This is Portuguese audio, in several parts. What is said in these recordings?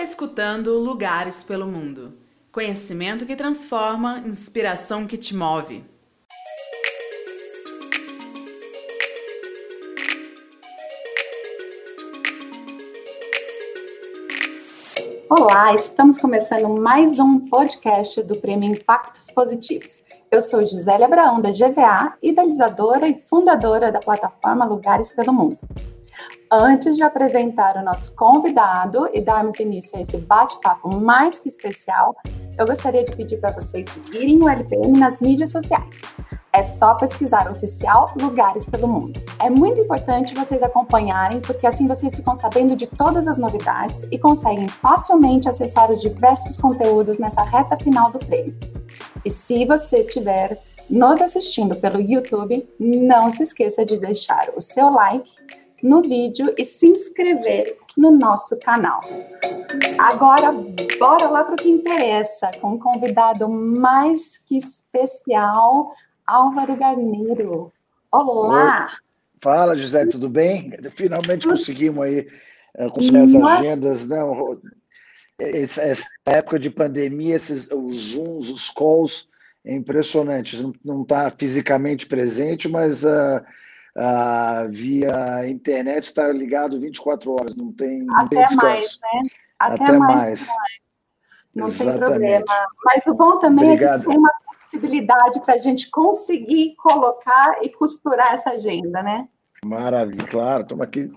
está escutando Lugares pelo Mundo. Conhecimento que transforma, inspiração que te move. Olá, estamos começando mais um podcast do Prêmio Impactos Positivos. Eu sou Gisele Abraão, da GVA, idealizadora e fundadora da plataforma Lugares pelo Mundo. Antes de apresentar o nosso convidado e darmos início a esse bate-papo mais que especial, eu gostaria de pedir para vocês seguirem o LPM nas mídias sociais. É só pesquisar oficial Lugares pelo Mundo. É muito importante vocês acompanharem, porque assim vocês ficam sabendo de todas as novidades e conseguem facilmente acessar os diversos conteúdos nessa reta final do prêmio. E se você estiver nos assistindo pelo YouTube, não se esqueça de deixar o seu like no vídeo e se inscrever no nosso canal. Agora, bora lá para o que interessa, com um convidado mais que especial, Álvaro Garneiro. Olá! Oi. Fala, José, tudo bem? Finalmente conseguimos aí uh, conseguir as agendas, né? Essa época de pandemia, esses, os Zooms, os calls, é impressionante. Não está fisicamente presente, mas uh, uh, via internet está ligado 24 horas, não tem, não Até tem mais, né? Até, Até mais. mais. Não Exatamente. tem problema. Mas o bom também Obrigado. é que tem uma flexibilidade para a gente conseguir colocar e costurar essa agenda, né? Maravilha, claro, estamos aqui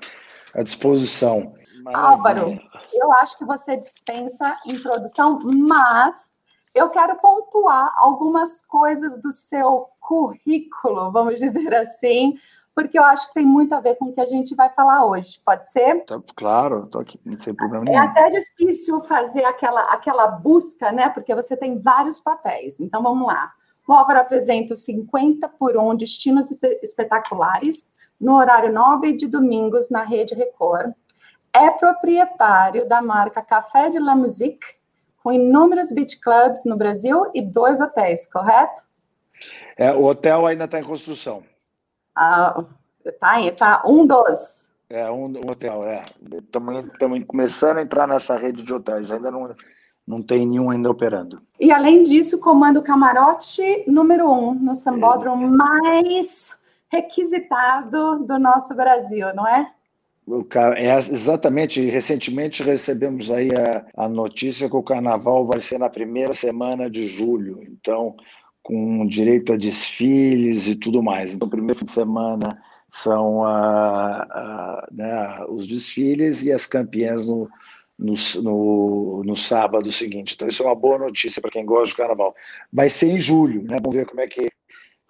à disposição. Maravilha. Álvaro, eu acho que você dispensa introdução, mas eu quero pontuar algumas coisas do seu currículo, vamos dizer assim, porque eu acho que tem muito a ver com o que a gente vai falar hoje. Pode ser? Tá, claro, estou aqui, sem problema é nenhum. É até difícil fazer aquela, aquela busca, né? Porque você tem vários papéis. Então vamos lá. O Álvaro apresenta os 50 por 1 destinos espetaculares no horário nobre de domingos na Rede Record. É proprietário da marca Café de la Musique, com inúmeros beach clubs no Brasil e dois hotéis, correto? É, o hotel ainda está em construção. Ah, tá, tá um dos. É, um, um hotel, é. Estamos começando a entrar nessa rede de hotéis, ainda não, não tem nenhum ainda operando. E além disso, comando camarote número um no sambódromo mais requisitado do nosso Brasil, não é? É, exatamente, recentemente recebemos aí a, a notícia que o carnaval vai ser na primeira semana de julho. Então, com direito a desfiles e tudo mais. Então, o primeiro fim de semana são a, a, né, os desfiles e as campeãs no, no, no, no, sábado seguinte. Então, isso é uma boa notícia para quem gosta de carnaval. Vai ser em julho, né? Vamos ver como é que.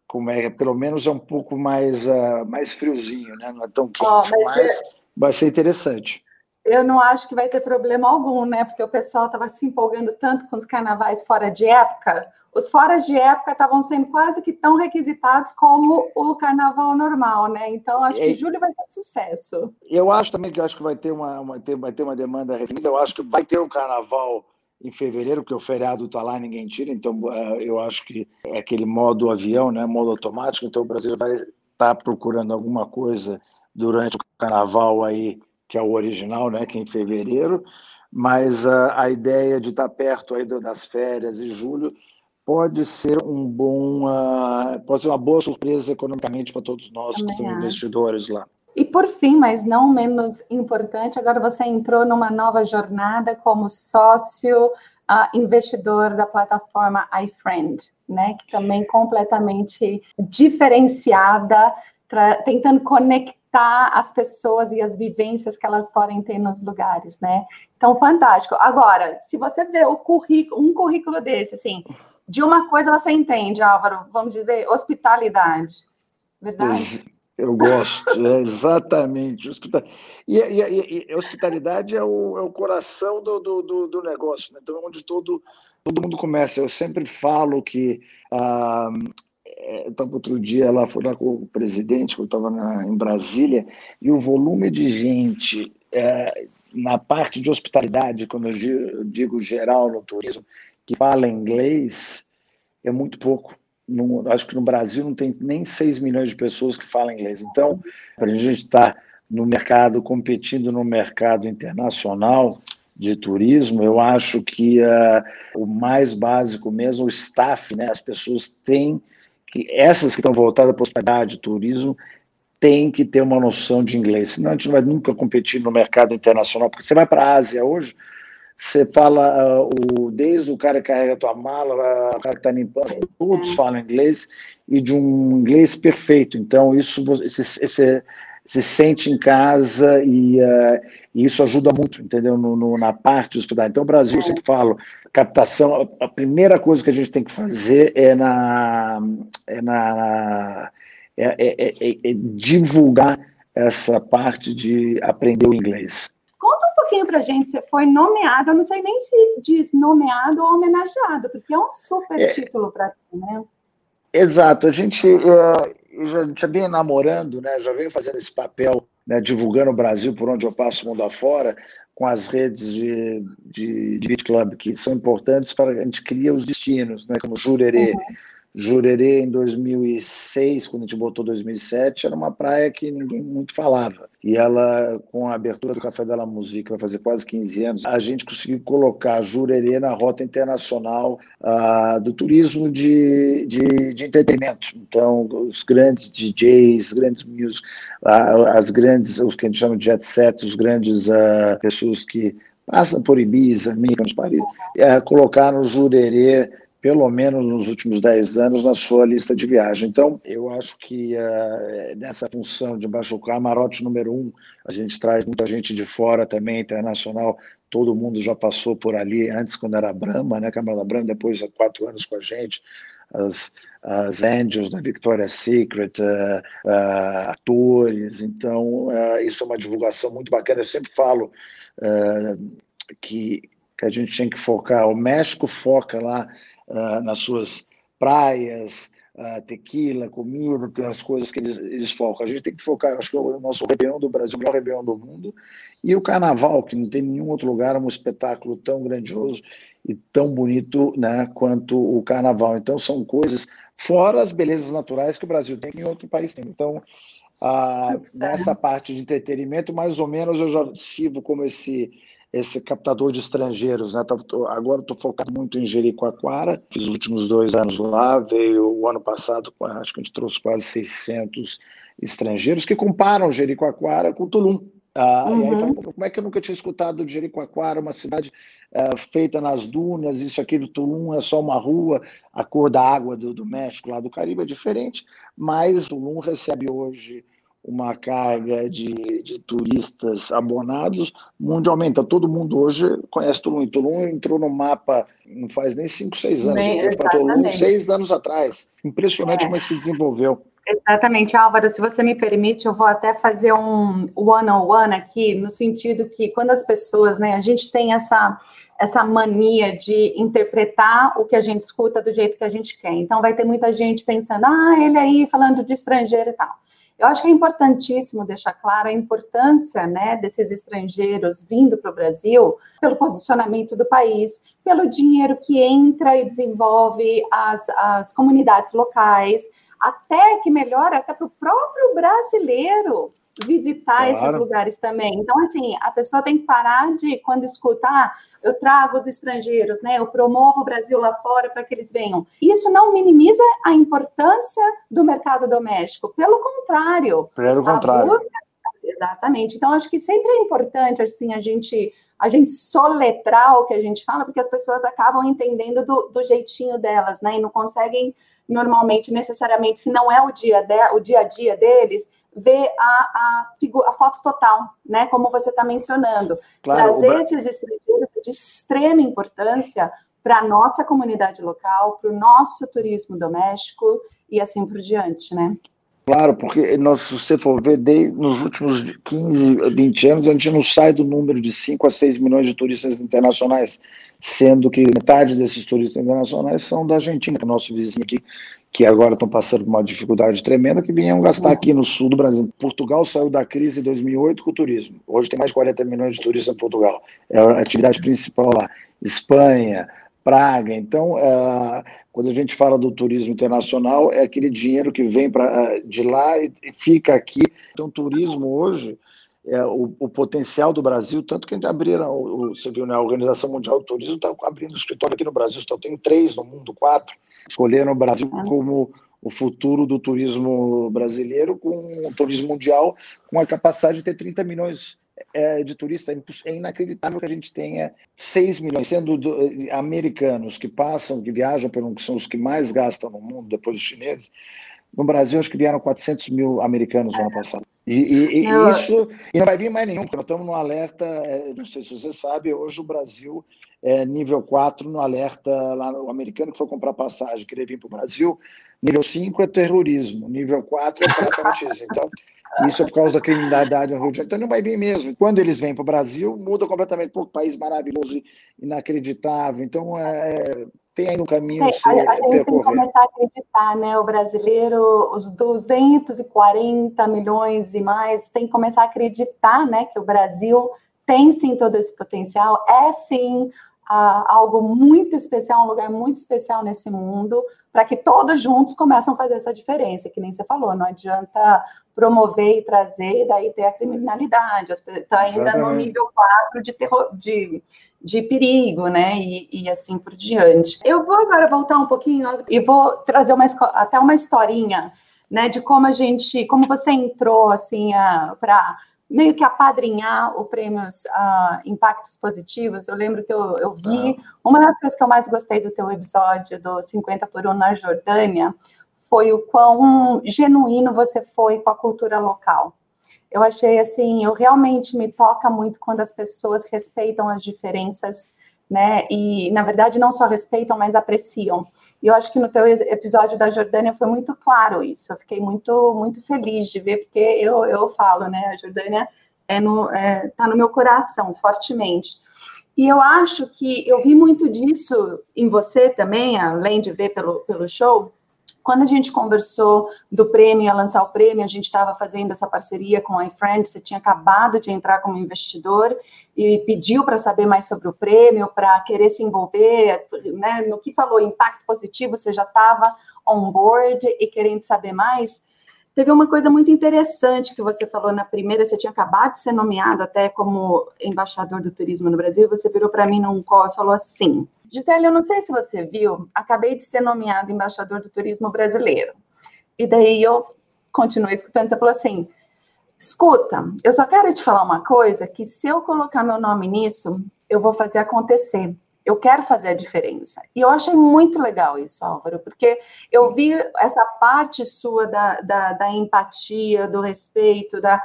Como é, pelo menos é um pouco mais, uh, mais friozinho, né? Não é tão quente, oh, mas, mas vai ser interessante. Eu não acho que vai ter problema algum, né? Porque o pessoal estava se empolgando tanto com os carnavais fora de época os foras de época estavam sendo quase que tão requisitados como o carnaval normal, né? Então acho que é, julho vai ser sucesso. Eu acho também que acho que vai ter uma, uma ter, vai ter uma demanda refinada. Eu acho que vai ter o um carnaval em fevereiro, porque o feriado está lá e ninguém tira. Então é, eu acho que é aquele modo avião, né? Modo automático. Então o Brasil vai estar tá procurando alguma coisa durante o carnaval aí que é o original, né? Que é em fevereiro. Mas a, a ideia de estar tá perto aí das férias e julho pode ser um bom, uh, pode ser uma boa surpresa economicamente para todos nós Também que somos investidores lá. E por fim, mas não menos importante, agora você entrou numa nova jornada como sócio uh, investidor da plataforma iFriend, né? Que também completamente diferenciada, tentando conectar as pessoas e as vivências que elas podem ter nos lugares, né? Então, fantástico. Agora, se você vê o currículo, um currículo desse, assim, de uma coisa você entende, Álvaro, vamos dizer, hospitalidade. Verdade? Eu gosto, é, exatamente. Hospital... E, e, e, hospitalidade é o, é o coração do, do, do negócio, né? então é onde todo, todo mundo começa. Eu sempre falo que. Ah, é, estava outro dia lá, fui lá com o presidente, que eu estava em Brasília, e o volume de gente é, na parte de hospitalidade, quando eu digo geral no turismo, que fala inglês é muito pouco. Acho que no Brasil não tem nem 6 milhões de pessoas que falam inglês. Então, para a gente estar tá no mercado, competindo no mercado internacional, de turismo, eu acho que uh, o mais básico mesmo, o staff, né, as pessoas têm que, essas que estão voltadas para hospedagem, turismo, têm que ter uma noção de inglês, senão a gente não vai nunca competir no mercado internacional, porque você vai para a Ásia hoje, você fala, uh, o, desde o cara que carrega a tua mala, o cara que está limpando, todos falam inglês e de um inglês perfeito. Então, isso você, você, se sente em casa e, uh, e, isso ajuda muito, entendeu? No, no, na parte de estudar. Então, o Brasil, eu sempre falo, captação, a primeira coisa que a gente tem que fazer é na. É na é, é, é, é divulgar essa parte de aprender o inglês pouquinho para gente, você foi nomeado, eu não sei nem se diz nomeado ou homenageado, porque é um super é, título para ti, né? Exato, a gente uh, já, já vem namorando, né? Já vem fazendo esse papel, né, divulgando o Brasil por onde eu passo o mundo afora, com as redes de, de, de Beach Club, que são importantes para a gente criar os destinos, né, como Jurerê. Uhum. Jurerê, em 2006, quando a gente botou 2007, era uma praia que ninguém muito falava. E ela, com a abertura do Café da Música, vai fazer quase 15 anos, a gente conseguiu colocar Jurerê na rota internacional uh, do turismo de, de, de, entretenimento. Então, os grandes DJs, grandes músicos, uh, as grandes, os que a gente chama de jet set, os grandes uh, pessoas que passam por Ibiza, Mykonos, Paris, colocaram Jurerê pelo menos nos últimos 10 anos, na sua lista de viagem. Então, eu acho que uh, nessa função de baixo camarote número um, a gente traz muita gente de fora também, internacional, todo mundo já passou por ali, antes quando era Brahma, né, Câmara da Brahma, depois há quatro anos com a gente, as, as Angels da Victoria's Secret, uh, uh, atores, então isso é uma divulgação muito bacana, eu sempre falo que, que a gente tem que focar, o México foca lá uh, nas suas praias, uh, tequila, comida, tem as coisas que eles, eles, focam. A gente tem que focar, acho que é o nosso Réveillon do Brasil, o melhor Réveillon do mundo, e o Carnaval, que não tem nenhum outro lugar um espetáculo tão grandioso e tão bonito né, quanto o Carnaval. Então, são coisas, fora as belezas naturais que o Brasil tem e outro país tem. Então, ah, nessa parte de entretenimento, mais ou menos eu já sirvo como esse esse captador de estrangeiros. Né? Agora estou focado muito em Jericoacoara, fiz os últimos dois anos lá, veio o ano passado, acho que a gente trouxe quase 600 estrangeiros que comparam Jericoacoara com Tulum. Ah, uhum. E aí uhum. como é que eu nunca tinha escutado de Jericoacoara, uma cidade uh, feita nas dunas, isso aqui do Tulum é só uma rua, a cor da água do, do México, lá do Caribe é diferente, mas Tulum recebe hoje uma carga de, de, turistas abonados mundialmente. Então, todo mundo hoje conhece Tulum. Tulum entrou no mapa não faz nem 5, 6 anos. Nem, para Tulum seis anos atrás. Impressionante é. como se desenvolveu. Exatamente, Álvaro. Se você me permite, eu vou até fazer um one-on-one aqui, no sentido que quando as pessoas, né, a gente tem essa essa mania de interpretar o que a gente escuta do jeito que a gente quer. Então, vai ter muita gente pensando, ah, ele aí falando de estrangeiro e tal. Eu acho que é importantíssimo deixar claro a importância né, desses estrangeiros vindo para o Brasil pelo posicionamento do país, pelo dinheiro que entra e desenvolve as, as comunidades locais, até que melhora até para o próprio brasileiro visitar claro. esses lugares também. Então, assim, a pessoa tem que parar de, quando escutar, ah, eu trago os estrangeiros, né? Eu promovo o Brasil lá fora para que eles venham. Isso não minimiza a importância do mercado doméstico, pelo contrário. Pelo contrário. Busca... Exatamente. Então, acho que sempre é importante, assim, a gente a gente soletrar o que a gente fala, porque as pessoas acabam entendendo do, do jeitinho delas, né? E não conseguem normalmente, necessariamente, se não é o dia, de, o dia a dia deles, ver a, a, a foto total, né? Como você está mencionando. Claro, Trazer esses estrangeiros é de extrema importância para a nossa comunidade local, para o nosso turismo doméstico e assim por diante, né? Claro, porque nós, se você for ver, nos últimos 15, 20 anos, a gente não sai do número de 5 a 6 milhões de turistas internacionais, sendo que metade desses turistas internacionais são da Argentina, que é o nosso vizinho aqui, que agora estão passando por uma dificuldade tremenda, que vinham gastar aqui no sul do Brasil. Portugal saiu da crise em 2008 com o turismo. Hoje tem mais de 40 milhões de turistas em Portugal. É a atividade principal lá. Espanha, Praga. Então, uh, quando a gente fala do turismo internacional, é aquele dinheiro que vem pra, uh, de lá e, e, fica aqui. Então, turismo hoje é, o, o, potencial do Brasil, tanto que a gente abriram, o, você viu, né, a Organização Mundial do Turismo está abrindo escritório aqui no Brasil, então tem três no mundo, quatro, escolheram o Brasil ah. como o futuro do turismo brasileiro, com o turismo mundial, com a capacidade de ter 30 milhões é, de turistas. É inacreditável que a gente tenha 6 milhões, sendo do, americanos que passam, que viajam pelo que são os que mais gastam no mundo, depois dos chineses. No Brasil, acho que vieram 400 mil americanos no ano passado. E, e, e isso e não vai vir mais nenhum, porque nós estamos no alerta, é, não sei se você sabe, hoje o Brasil é nível 4 no alerta lá o americano que foi comprar passagem, querer vir para o Brasil, nível 5 é terrorismo, nível 4 é praticamente isso. Então, isso é por causa da criminalidade no Rio de Janeiro. Então não vai vir mesmo. Quando eles vêm para o Brasil, muda completamente. Pô, país maravilhoso, inacreditável. Então, é, tem aí um caminho é, a, a gente tem que começar a acreditar, né? O brasileiro, os 240 milhões e mais, tem que começar a acreditar, né? Que o Brasil tem sim todo esse potencial, é sim uh, algo muito especial, um lugar muito especial nesse mundo, para que todos juntos começam a fazer essa diferença, que nem você falou, não adianta promover e trazer, e daí ter a criminalidade, está ainda no nível 4 de, terror, de, de perigo, né, e, e, assim por diante. Eu vou agora voltar um pouquinho e vou trazer uma, até uma historinha, né, de como a gente, como você entrou, assim, para meio que apadrinhar o prêmios uh, Impactos Positivos. Eu lembro que eu, eu vi, ah. uma das coisas que eu mais gostei do teu episódio do 50 por 1 na Jordânia foi o quão genuíno você foi com a cultura local. Eu achei assim, eu realmente me toca muito quando as pessoas respeitam as diferenças, né? E na verdade não só respeitam, mas apreciam. E eu acho que no teu episódio da Jordânia foi muito claro isso. Eu fiquei muito, muito feliz de ver, porque eu, eu falo, né? A Jordânia é no, é, tá no meu coração, fortemente. E eu acho que eu vi muito disso em você também, além de ver pelo, pelo show, quando a gente conversou do prêmio, ia lançar o prêmio, a gente estava fazendo essa parceria com a iFriend, você tinha acabado de entrar como investidor e pediu para saber mais sobre o prêmio, para querer se envolver, né, no que falou impacto positivo, você já estava on board e querendo saber mais. Teve uma coisa muito interessante que você falou na primeira, você tinha acabado de ser nomeado até como embaixador do turismo no Brasil, você virou para mim num call e falou assim: Gisele, eu não sei se você viu, acabei de ser nomeado embaixador do turismo brasileiro. E daí eu continuei escutando, você falou assim: escuta, eu só quero te falar uma coisa: que se eu colocar meu nome nisso, eu vou fazer acontecer. Eu quero fazer a diferença. E eu achei muito legal isso, Álvaro, porque eu vi essa parte sua da, da, da empatia, do respeito, da,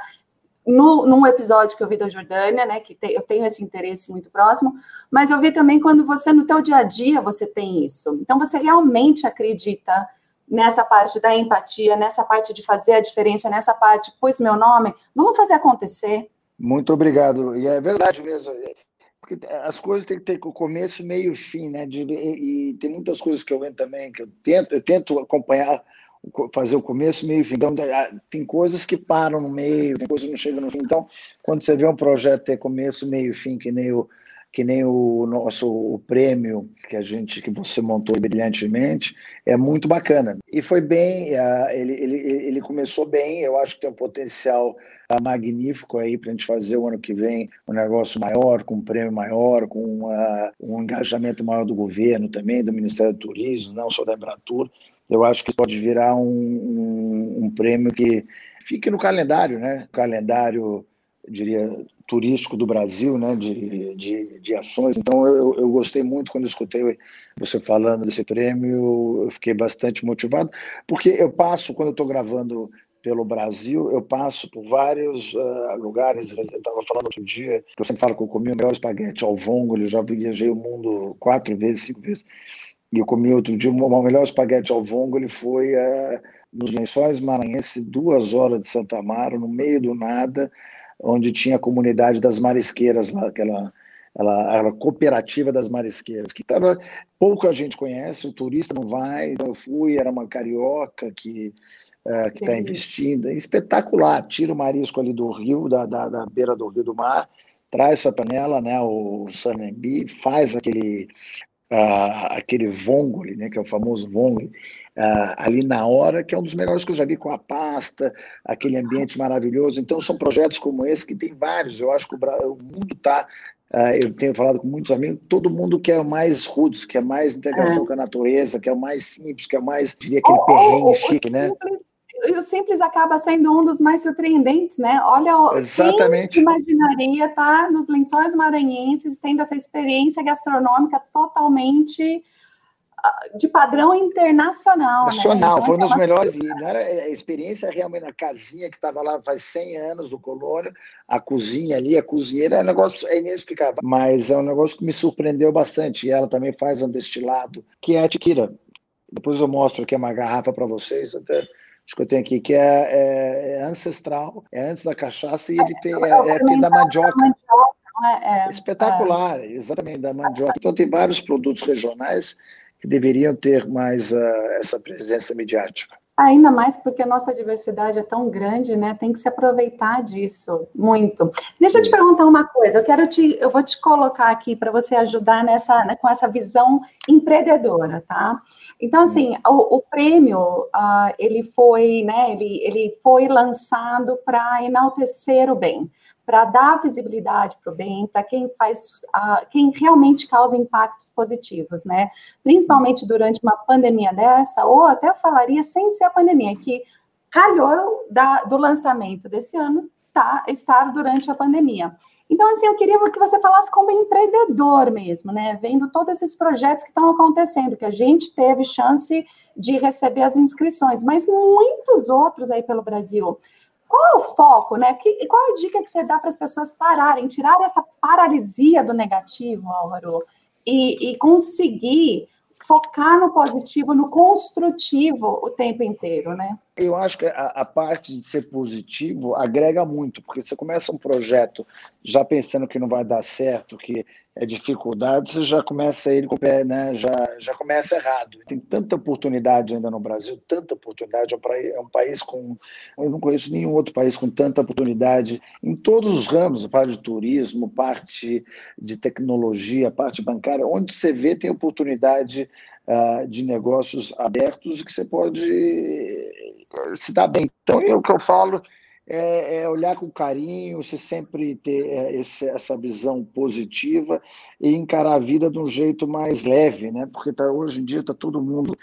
no, num episódio que eu vi da Jordânia, né, que te, eu tenho esse interesse muito próximo, mas eu vi também quando você, no teu dia a dia, você tem isso. Então, você realmente acredita nessa parte da empatia, nessa parte de fazer a diferença, nessa parte, pus meu nome, vamos fazer acontecer. Muito obrigado. E é verdade mesmo. Porque as coisas têm que ter começo, meio e fim, né? De, e, e, tem muitas coisas que eu também, que eu tento, eu tento acompanhar fazer o começo, meio e fim. Então, tem coisas que param no meio, tem coisas que não chegam no fim. Então, quando você vê um projeto ter começo, meio e fim, que nem o, que nem o nosso o prêmio que a gente que você montou brilhantemente é muito bacana e foi bem ele, ele, ele começou bem eu acho que tem um potencial ah, magnífico aí para a gente fazer o ano que vem um negócio maior com um prêmio maior com uh, um engajamento maior do governo também do Ministério do Turismo não só da Embratur eu acho que pode virar um, um, um prêmio que fique no calendário, né? Calendário, diria, turístico do Brasil, né? De, de, de ações. Então, eu, eu gostei muito quando escutei você falando desse prêmio, eu fiquei bastante motivado, porque eu passo, quando eu estou gravando pelo Brasil, eu passo por vários uh, lugares. Eu estava falando outro dia, que eu sempre falo que eu comi o melhor espaguete ao vongole, já viajei o mundo quatro vezes, cinco vezes. E eu comi outro dia, o melhor espaguete ao vongo, ele foi uh, nos Lençóis Maranhenses, duas horas de Santa Amaro, no meio do nada, onde tinha a comunidade das marisqueiras lá, aquela ela, ela cooperativa das marisqueiras, que tava, pouca gente conhece, o turista não vai, então eu fui, era uma carioca que uh, que está investindo, é espetacular, tira o marisco ali do rio, da, da, da beira do rio do mar, traz sua panela, né, o sanambi, faz aquele uh, aquele vongole, né, que é o famoso vongole, uh, ali na hora, que é um dos melhores que eu já vi com a pasta, aquele ambiente maravilhoso. Então, são projetos como esse que tem vários. Eu acho que o, o mundo está Uh, eu tenho falado com muitos amigos, todo mundo quer mais roots, quer mais integração é. com a natureza, quer o mais simples, quer mais, diria, aquele oh, perrengue oh, chique, né? E o simples acaba sendo um dos mais surpreendentes, né? Olha, Exatamente. quem imaginaria estar tá nos lençóis maranhenses tendo essa experiência gastronômica totalmente ah, de padrão internacional. Né? Nacional, né? então, foi um dos é melhores. Não era a experiência realmente na casinha que estava lá faz 100 anos do colônia, a cozinha ali, a cozinheira, é um negócio é inexplicável. Mas é um negócio que me surpreendeu bastante. E ela também faz um destilado, que é a tiquira. Depois eu mostro aqui uma garrafa para vocês. Até acho que eu tenho aqui, que é, é, é ancestral, é antes da cachaça e ele tem, é, é, é da mandioca. É, é, Espetacular, exatamente, da mandioca. Então tem vários produtos regionais que deveriam ter mais uh, essa presença midiática. Ainda mais porque a nossa diversidade é tão grande, né? Tem que se aproveitar disso muito. Deixa eu te perguntar uma coisa. Eu quero te, eu vou te colocar aqui para você ajudar nessa, né, com essa visão empreendedora, tá? Então, assim, o, o prêmio, uh, ele foi, né? Ele, ele foi lançado para enaltecer o bem para dar visibilidade para o bem, para quem faz, uh, quem realmente causa impactos positivos, né? Principalmente durante uma pandemia dessa, ou até falaria sem ser a pandemia, que calhou da, do lançamento desse ano tá, estar durante a pandemia. Então, assim, eu queria que você falasse como empreendedor mesmo, né? Vendo todos esses projetos que estão acontecendo, que a gente teve chance de receber as inscrições, mas muitos outros aí pelo Brasil. Qual é o foco, né? Que, qual é a dica que você dá para as pessoas pararem, tirar essa paralisia do negativo, Álvaro, e, e conseguir focar no positivo, no construtivo o tempo inteiro, né? Eu acho que a, a, parte de ser positivo agrega muito, porque você começa um projeto já pensando que não vai dar certo, que é dificuldade, você já começa ele né? Já, já começa errado. Tem tanta oportunidade ainda no Brasil, tanta oportunidade. É um, país, é um país com. Eu não conheço nenhum outro país com tanta oportunidade em todos os ramos, parte de turismo, parte de tecnologia, parte bancária, onde você vê tem oportunidade uh, de negócios abertos que você pode se dar bem. Então, é o que eu falo é, é, olhar com carinho, você sempre ter é, esse, essa visão positiva e encarar a vida de um jeito mais leve, né? Porque tá, hoje em dia está todo mundo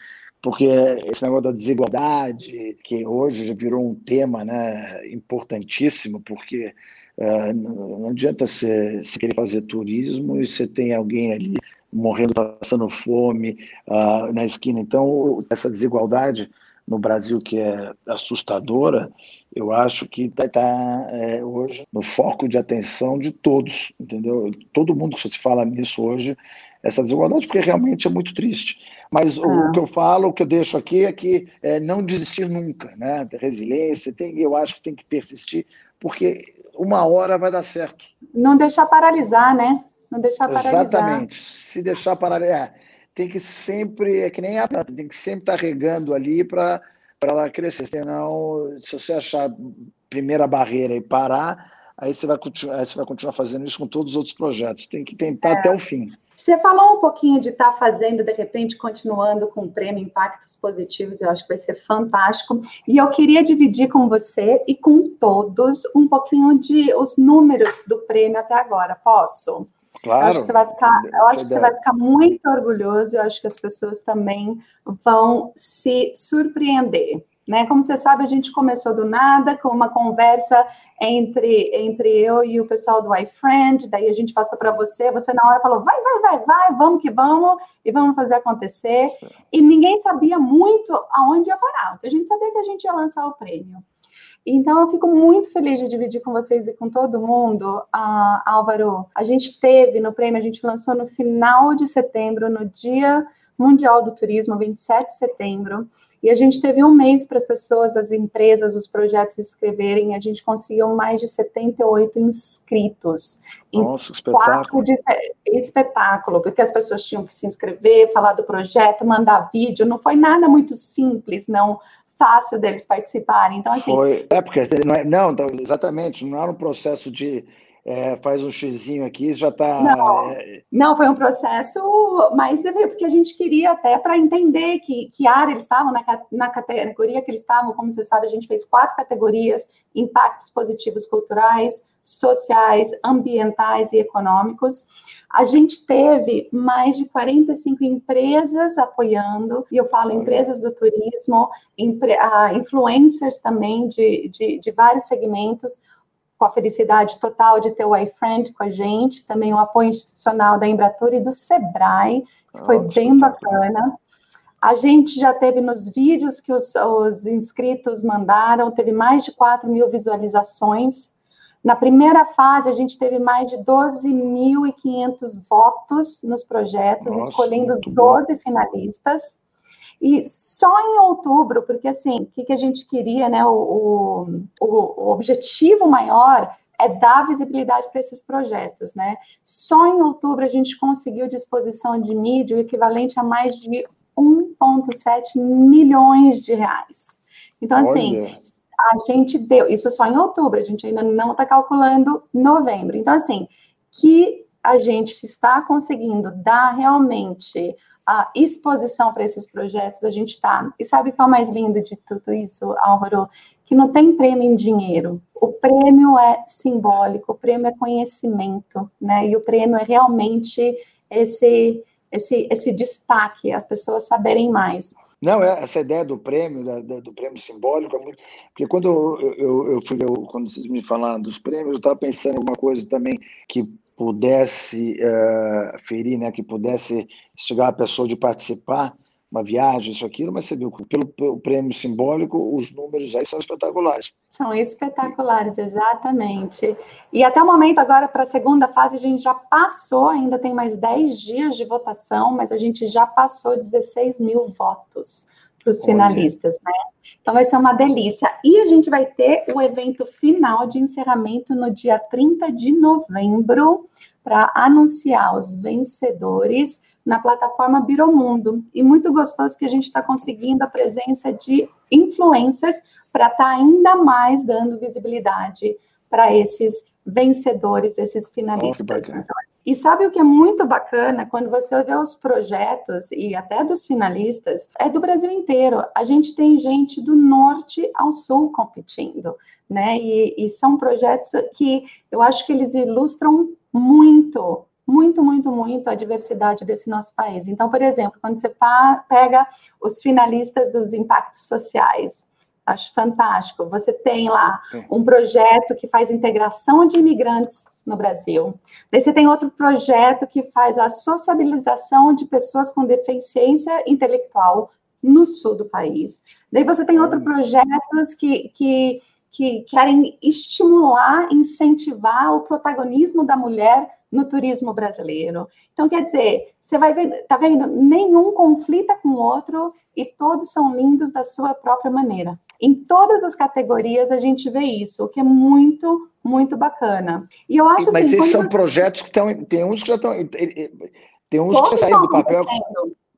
porque esse negócio da desigualdade, que hoje já virou um tema né, importantíssimo, porque uh, não adianta você, você querer fazer turismo e você tem alguém ali morrendo, passando fome uh, na esquina. Então, essa desigualdade no Brasil que é assustadora, eu acho que está tá, é, hoje no foco de atenção de todos, entendeu? Todo mundo que se fala nisso hoje, essa desigualdade, porque realmente é muito triste. Mas ah. o, que eu falo, o que eu deixo aqui é que é, não desistir nunca, né? Resiliência, tem, eu acho que tem que persistir, porque uma hora vai dar certo. Não deixar paralisar, né? Não deixar paralisar. Exatamente. Se deixar paralisar. É, tem que sempre, é que nem a planta, tem que sempre estar tá regando ali para ela crescer. Senão, se você achar a primeira barreira e parar, aí você vai continuar, você vai continuar fazendo isso com todos os outros projetos. Tem que tentar é. até o fim. Você falou um pouquinho de estar tá fazendo, de repente, continuando com o prêmio Impactos Positivos, eu acho que vai ser fantástico. E eu queria dividir com você e com todos um pouquinho de os números do prêmio até agora. Posso? Claro. Eu acho que você vai ficar, eu acho que você vai ficar muito orgulhoso, eu acho que as pessoas também vão se surpreender. Né? Como você sabe, a gente começou do nada com uma conversa entre, entre eu e o pessoal do iFriend, daí a gente passou para você, você na hora falou, vai, vai, vai, vai, vamos que vamos, e vamos fazer acontecer. E ninguém sabia muito aonde ia parar, porque a gente sabia que a gente ia lançar o prêmio. Então, eu fico muito feliz de dividir com vocês e com todo mundo, uh, Álvaro. A gente teve no prêmio, a gente lançou no final de setembro, no Dia Mundial do Turismo, 27 de setembro. E a gente teve um mês para as pessoas, as empresas, os projetos se inscreverem. A gente conseguiu mais de 78 inscritos. Nossa, espetáculo. De, espetáculo, porque as pessoas tinham que se inscrever, falar do projeto, mandar vídeo. Não foi nada muito simples, não fácil deles participarem. Então, assim. Foi, é, porque não, é, não, então, exatamente, não era um processo de é, faz um xizinho aqui, já está. Não, é... não, foi um processo mais devido, porque a gente queria até para entender que, que área eles estavam, na, na categoria que eles estavam, como você sabe, a gente fez quatro categorias: impactos positivos culturais, sociais, ambientais e econômicos. A gente teve mais de 45 empresas apoiando, e eu falo empresas do turismo, influencers também de, de, de vários segmentos, com a felicidade total de ter o iFriend com a gente, também o apoio institucional da Embratur e do Sebrae, que foi bem bacana. A gente já teve nos vídeos que os, os inscritos mandaram, teve mais de 4 mil visualizações. Na primeira fase, a gente teve mais de 12.500 votos nos projetos, Nossa, escolhendo os 12 bom. finalistas. E só em outubro, porque assim, o que, que a gente queria, né? O, o, o objetivo maior é dar visibilidade para esses projetos, né? Só em outubro a gente conseguiu disposição de mídia o equivalente a mais de 1,7 milhões de reais. Então, assim, Olha. a gente deu, isso só em outubro, a gente ainda não está calculando novembro. Então, assim, que a gente está conseguindo dar realmente a exposição para esses projetos, a gente está. E sabe o que é o mais lindo de tudo isso, Álvaro? Que não tem prêmio em dinheiro. O prêmio é simbólico, o prêmio é conhecimento, né? E o prêmio é realmente esse, esse, esse destaque, as pessoas saberem mais. Não, é, essa ideia do prêmio, do prêmio simbólico, é muito... porque quando eu, eu, eu fui, eu, quando vocês me falaram dos prêmios, eu estava pensando em uma coisa também que pudesse uh, ferir, né, que pudesse chegar a pessoa de participar, uma viagem, isso, aquilo, mas você viu que pelo, pelo prêmio simbólico, os números aí são espetaculares. São espetaculares, exatamente. E até o momento, agora, para a segunda fase, a gente já passou, ainda tem mais 10 dias de votação, mas a gente já passou 16 mil votos para os finalistas, né? Então vai ser uma delícia. E a gente vai ter o evento final de encerramento no dia 30 de novembro para anunciar os vencedores na plataforma Biromundo. E muito gostoso que a gente está conseguindo a presença de influencers para estar tá ainda mais dando visibilidade para esses vencedores, esses finalistas. Oh, então, e sabe o que é muito bacana quando você vê os projetos e até dos finalistas? É do Brasil inteiro. A gente tem gente do norte ao sul competindo, né? E, e são projetos que eu acho que eles ilustram muito, muito, muito, muito a diversidade desse nosso país. Então, por exemplo, quando você pega os finalistas dos impactos sociais, acho fantástico. Você tem lá um projeto que faz integração de imigrantes no Brasil. Daí você tem outro projeto que faz a sociabilização de pessoas com deficiência intelectual no sul do país. Daí você tem outros projetos que, que, que querem estimular, incentivar o protagonismo da mulher no turismo brasileiro. Então, quer dizer, você vai ver, tá vendo? Nenhum conflita com o outro e todos são lindos da sua própria maneira. Em todas as categorias a gente vê isso, o que é muito, muito bacana. E eu acho Mas assim, esses são você... projetos que estão. Tem uns que já estão. Tem uns todos que saíram do papel.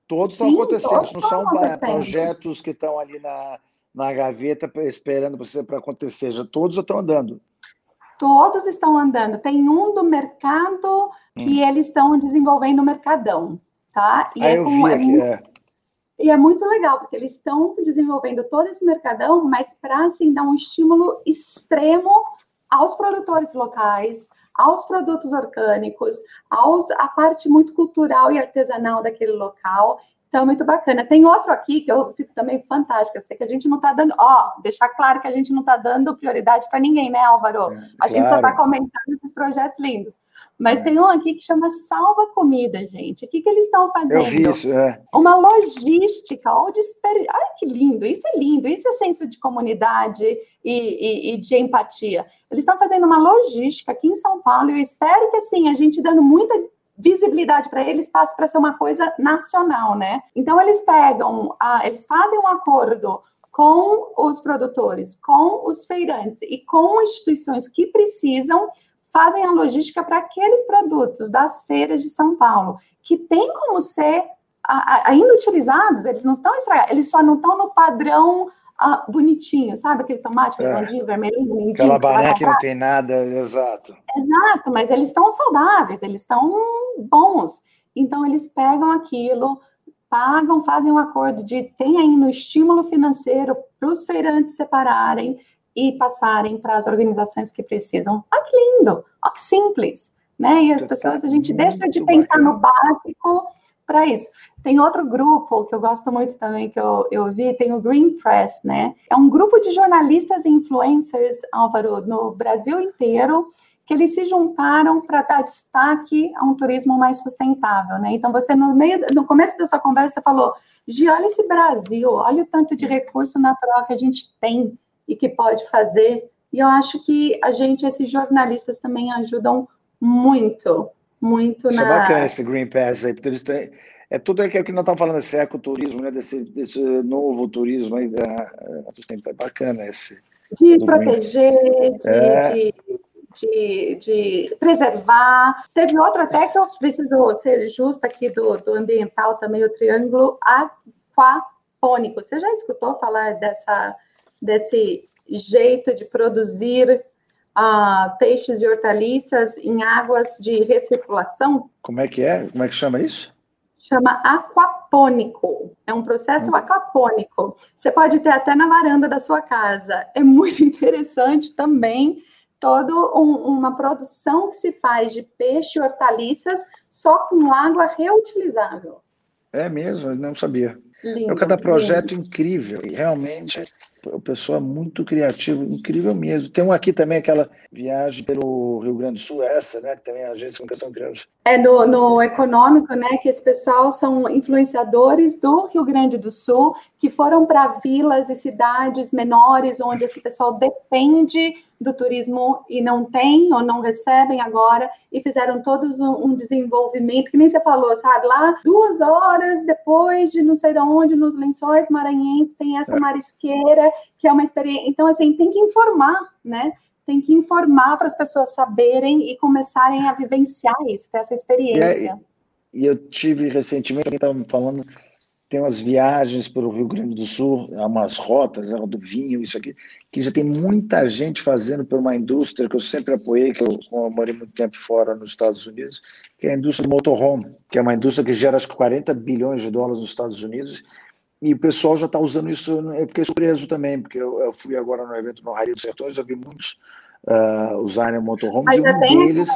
Todos estão acontecendo, todos não são projetos que estão ali na, na gaveta esperando para acontecer, já, todos já estão andando. Todos estão andando. Tem um do mercado que hum. eles estão desenvolvendo o Mercadão, tá? E ah, é com, vi aqui, é. E é muito legal, porque eles estão desenvolvendo todo esse mercadão, mas para assim, dar um estímulo extremo aos produtores locais, aos produtos orgânicos, aos, a parte muito cultural e artesanal daquele local. Então, muito bacana. Tem outro aqui que eu fico também fantástico. Eu sei que a gente não está dando, ó, deixar claro que a gente não está dando prioridade para ninguém, né, Álvaro? É, a gente só está comentando esses projetos lindos. Mas é. tem um aqui que chama Salva Comida, gente. O que, que eles estão fazendo? Eu vi isso, é. Uma logística, ó, de Ai, que lindo! Isso é lindo, isso é senso de comunidade e, e, e de empatia. Eles estão fazendo uma logística aqui em São Paulo e eu espero que, assim, a gente dando muita visibilidade para eles passe para ser uma coisa nacional, né? Então eles pegam, uh, eles fazem um acordo com os produtores, com os feirantes e com instituições que precisam fazem a logística para aqueles produtos das feiras de São Paulo que tem como ser ainda utilizados, eles não estão estragados, eles só não estão no padrão ah, bonitinho, sabe aquele tomate é. redondinho, vermelhinho, lindinho. Aquela barra que não tem nada, exato. Exato, mas eles estão saudáveis, eles estão bons. Então, eles pegam aquilo, pagam, fazem um acordo de tem aí no estímulo financeiro para os feirantes separarem e passarem para as organizações que precisam. Olha que lindo, olha que simples, né? E as pessoas, a gente deixa de pensar no básico para isso. Tem outro grupo que eu gosto muito também, que eu, eu vi, tem o Green Press, né? É um grupo de jornalistas e influencers, Álvaro, no Brasil inteiro, que eles se juntaram para dar destaque a um turismo mais sustentável, né? Então, você, no meio, no começo da sua conversa, falou, Gi, olha esse Brasil, olha o tanto de recurso natural que a gente tem e que pode fazer. E eu acho que a gente, esses jornalistas também ajudam muito, muito Isso na... é bacana esse Green Pass aí, porque eles têm... É tudo aquilo que nós estamos falando, esse ecoturismo, né? desse, desse novo turismo aí, da, é bacana esse. De proteger, de, é. de, de, de, preservar. Teve outro até que eu preciso ser justa aqui do, do ambiental também, o triângulo aquapônico. Você já escutou falar dessa, desse jeito de produzir uh, peixes e hortaliças em águas de recirculação. Como é que é? Como é que chama isso? Chama aquapônico. É um processo hum. aquapônico. Você pode ter até na varanda da sua casa. É muito interessante também toda um, uma produção que se faz de peixe e hortaliças só com água reutilizável. É mesmo, eu não sabia. Lindo, é cada projeto lindo. incrível, e realmente o pessoal é muito criativo, incrível mesmo. Tem um aqui também, aquela viagem pelo Rio Grande do Sul, essa, né? Que também é a agência de comunicação. É no, no econômico, né? Que esse pessoal são influenciadores do Rio Grande do Sul, que foram para vilas e cidades menores, onde esse pessoal depende do turismo e não tem ou não recebem agora, e fizeram todos um, um desenvolvimento, que nem você falou, sabe? Lá, duas horas depois de não sei de onde, nos lençóis maranhenses, tem essa é. marisqueira, que é uma experiência. Então, assim, tem que informar, né? Tem que informar para as pessoas saberem e começarem a vivenciar isso, ter essa experiência. E, e eu tive recentemente, alguém estava falando tem umas viagens pelo Rio Grande do Sul, umas rotas do vinho, isso aqui, que já tem muita gente fazendo por uma indústria que eu sempre apoiei, que eu, eu morei muito tempo fora nos Estados Unidos, que é a indústria do motorhome, que é uma indústria que gera acho que 40 bilhões de dólares nos Estados Unidos, e o pessoal já está usando isso, eu fiquei surpreso também, porque eu, eu fui agora no evento no Raio dos Sertões, eu vi muitos uh, usarem motorhome. Mas já um deles?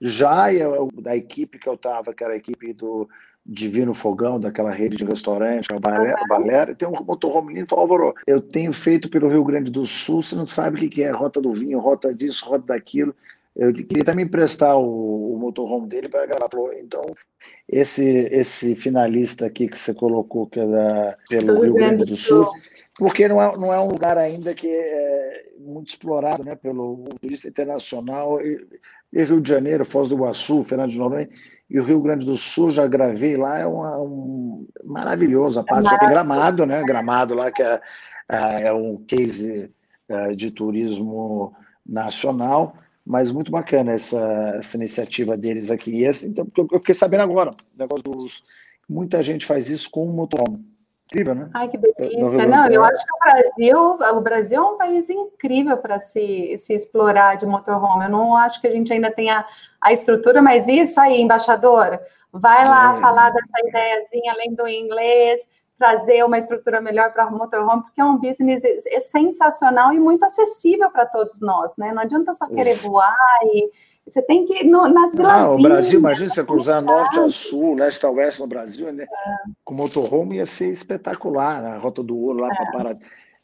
Já, eu, da equipe que eu estava, que era a equipe do Divino Fogão, daquela rede de restaurante, a Balera, tem um motorhome lindo, falou, eu tenho feito pelo Rio Grande do Sul, você não sabe o que é, rota do vinho, rota disso, rota daquilo, eu queria também emprestar o, o motorhome dele para gravar. Então, esse, esse finalista aqui que você colocou, que é da, pelo Rio Grande do Sul, porque não é, não é um lugar ainda que é muito explorado né, pelo turista internacional, e, e Rio de Janeiro, Foz do Iguaçu, Fernando de Noronha, e o Rio Grande do Sul, já gravei lá, é uma, um, maravilhoso. A parte já tem gramado, né? Gramado lá, que é, é, é um case é, de turismo nacional, mas muito bacana essa, essa iniciativa deles aqui. E esse, então, eu fiquei sabendo agora, negócio dos. Muita gente faz isso com o motorhome. Incrível, né? Ai, que delícia. Não, eu acho que o Brasil, o Brasil é um país incrível para se, se explorar de motorhome. Eu não acho que a gente ainda tenha a estrutura, mas isso aí, embaixador, vai lá é. falar dessa ideiazinha além do inglês, trazer uma estrutura melhor para o motorhome, porque é um business é sensacional e muito acessível para todos nós, né? Não adianta só querer Uf. voar e você tem que ir no, nas vilazinhas. Ah, o Brasil, imagina você cruzar norte a sul, leste a oeste no Brasil, né? É. Com motorhome ia ser espetacular, né? a Rota do Ouro lá é. para Pará.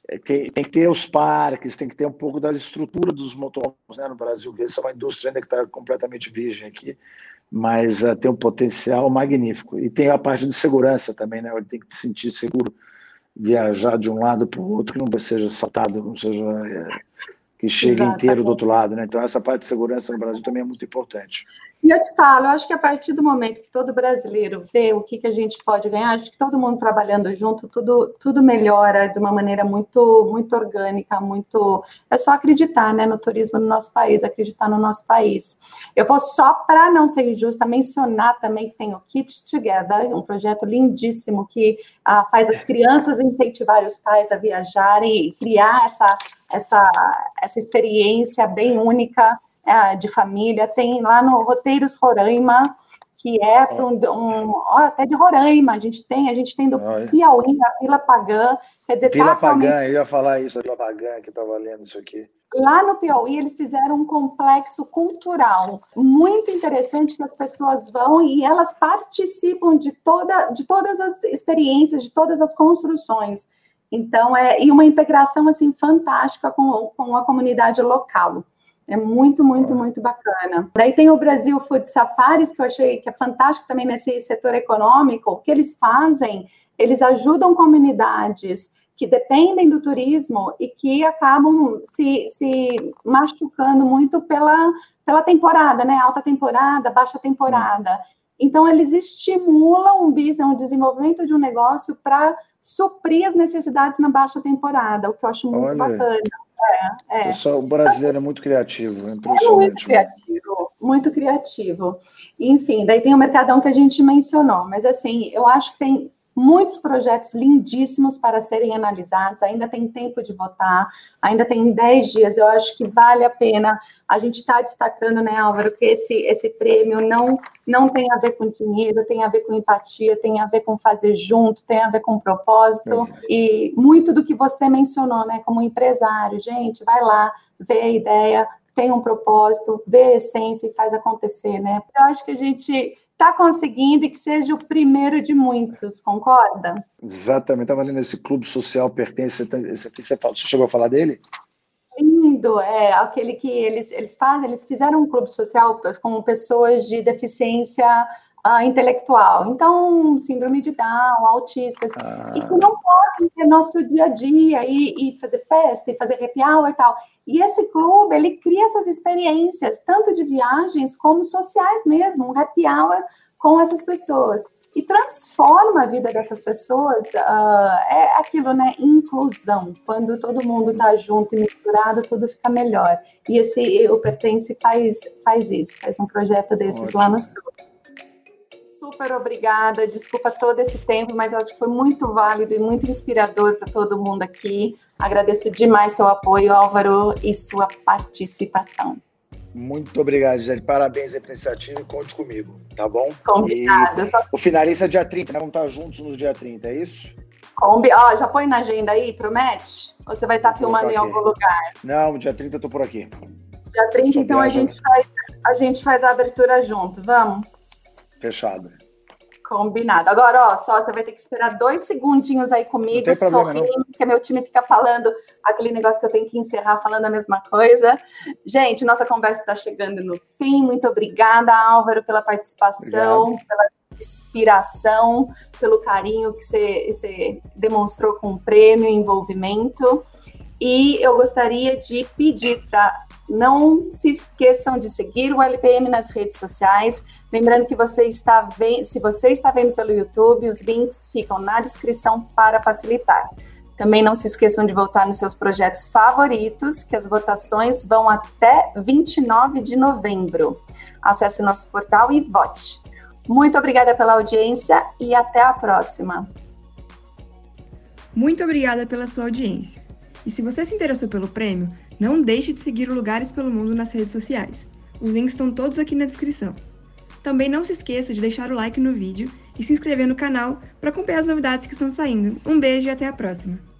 É, tem, tem, que ter os parques, tem que ter um pouco da estrutura dos motorhomes né, no Brasil, essa é uma indústria ainda que está completamente virgem aqui, mas uh, tem um potencial magnífico. E tem a parte de segurança também, né? Ele tem que se sentir seguro viajar de um lado para o outro, que não seja assaltado, não seja. É, que chegue Exatamente. inteiro do outro lado, né? Então essa parte de segurança no Brasil também é muito importante. E eu te falo, eu acho que a partir do momento que todo brasileiro vê o que, que a gente pode ganhar, acho que todo mundo trabalhando junto, tudo, tudo melhora de uma maneira muito, muito orgânica, muito. É só acreditar né, no turismo no nosso país, acreditar no nosso país. Eu vou só, para não ser injusta, mencionar também que tem o Kids Together, um projeto lindíssimo que ah, faz as crianças incentivar os pais a viajarem e criar essa, essa, essa experiência bem única é, de família, tem lá no Roteiros Roraima, que é para um, um ó, até de Roraima, a gente tem, a gente tem do Piauí, a Vila Pagã, quer dizer, Vila tá Pagã, eu ia falar isso, Vila Pagã, que estava lendo isso aqui. Lá no Piauí, eles fizeram um complexo cultural muito interessante que as pessoas vão e elas participam de, toda, de todas as experiências, de todas as construções. Então, é e uma integração assim fantástica com, com a comunidade local. É muito, muito, muito bacana. Daí tem o Brasil Food Safaris, que eu achei que é fantástico também nesse setor econômico. O que eles fazem? Eles ajudam comunidades que dependem do turismo e que acabam se, se machucando muito pela, pela temporada, né? Alta temporada, baixa temporada. Então, eles estimulam um business, um desenvolvimento de um negócio para suprir as necessidades na baixa temporada, o que eu acho muito Olha. bacana. É, é. Pessoal, o brasileiro é muito criativo, é impressionante. É muito criativo, muito criativo. Enfim, daí tem o Mercadão que a gente mencionou, mas assim, eu acho que tem muitos projetos lindíssimos para serem analisados, ainda tem tempo de votar, ainda tem 10 dias, eu acho que vale a pena. A gente está destacando, né, Álvaro, que esse, esse prêmio não, não tem a ver com dinheiro, tem a ver com empatia, tem a ver com fazer junto, tem a ver com propósito, e muito do que você mencionou, né, como empresário, gente, vai lá, vê a ideia, tem um propósito, vê a essência e faz acontecer, né? Eu acho que a gente está conseguindo e que seja o primeiro de muitos, concorda? Exatamente, estava lendo esse clube social pertence, esse aqui você, fala, você chegou a falar dele? Lindo, é aquele que eles, eles fazem, eles fizeram um clube social com pessoas de deficiência uh, intelectual. Então, síndrome de Down, autistas, ah. e que não podem ter nosso dia a dia e, e fazer festa e fazer happy hour e tal. E esse clube, ele cria essas experiências, tanto de viagens como sociais mesmo, um happy hour com essas pessoas. E transforma a vida dessas pessoas, uh, é aquilo, né? Inclusão. Quando todo mundo está junto e misturado, tudo fica melhor. E esse, o Pertence faz, faz isso, faz um projeto desses Ótimo. lá no Sul super obrigada. Desculpa todo esse tempo, mas eu acho que foi muito válido e muito inspirador para todo mundo aqui. Agradeço demais seu apoio, Álvaro, e sua participação. Muito obrigado, Gisele. Parabéns aí pela iniciativa e conte comigo, tá bom? Combinado. Só... O finalista é dia 30, né? Vamos estar juntos no dia 30, é isso? Combi... Ó, já põe na agenda aí, promete? Ou você vai estar filmando em algum lugar? Não, dia 30 eu tô por aqui. Dia 30, então a gente, faz, a gente faz a abertura junto, vamos? Fechado. Combinado. Agora, ó, só você vai ter que esperar dois segundinhos aí comigo, sorrindo, porque meu time fica falando aquele negócio que eu tenho que encerrar falando a mesma coisa. Gente, nossa conversa está chegando no fim. Muito obrigada, Álvaro, pela participação, Obrigado. pela inspiração, pelo carinho que você, você demonstrou com o prêmio, envolvimento. E eu gostaria de pedir para não se esqueçam de seguir o LPM nas redes sociais. Lembrando que você está vendo, se você está vendo pelo YouTube, os links ficam na descrição para facilitar. Também não se esqueçam de votar nos seus projetos favoritos, que as votações vão até 29 de novembro. Acesse nosso portal e vote. Muito obrigada pela audiência e até a próxima. Muito obrigada pela sua audiência. E se você se interessou pelo prêmio, não deixe de seguir o Lugares pelo Mundo nas redes sociais. Os links estão todos aqui na descrição. Também não se esqueça de deixar o like no vídeo e se inscrever no canal para acompanhar as novidades que estão saindo. Um beijo e até a próxima!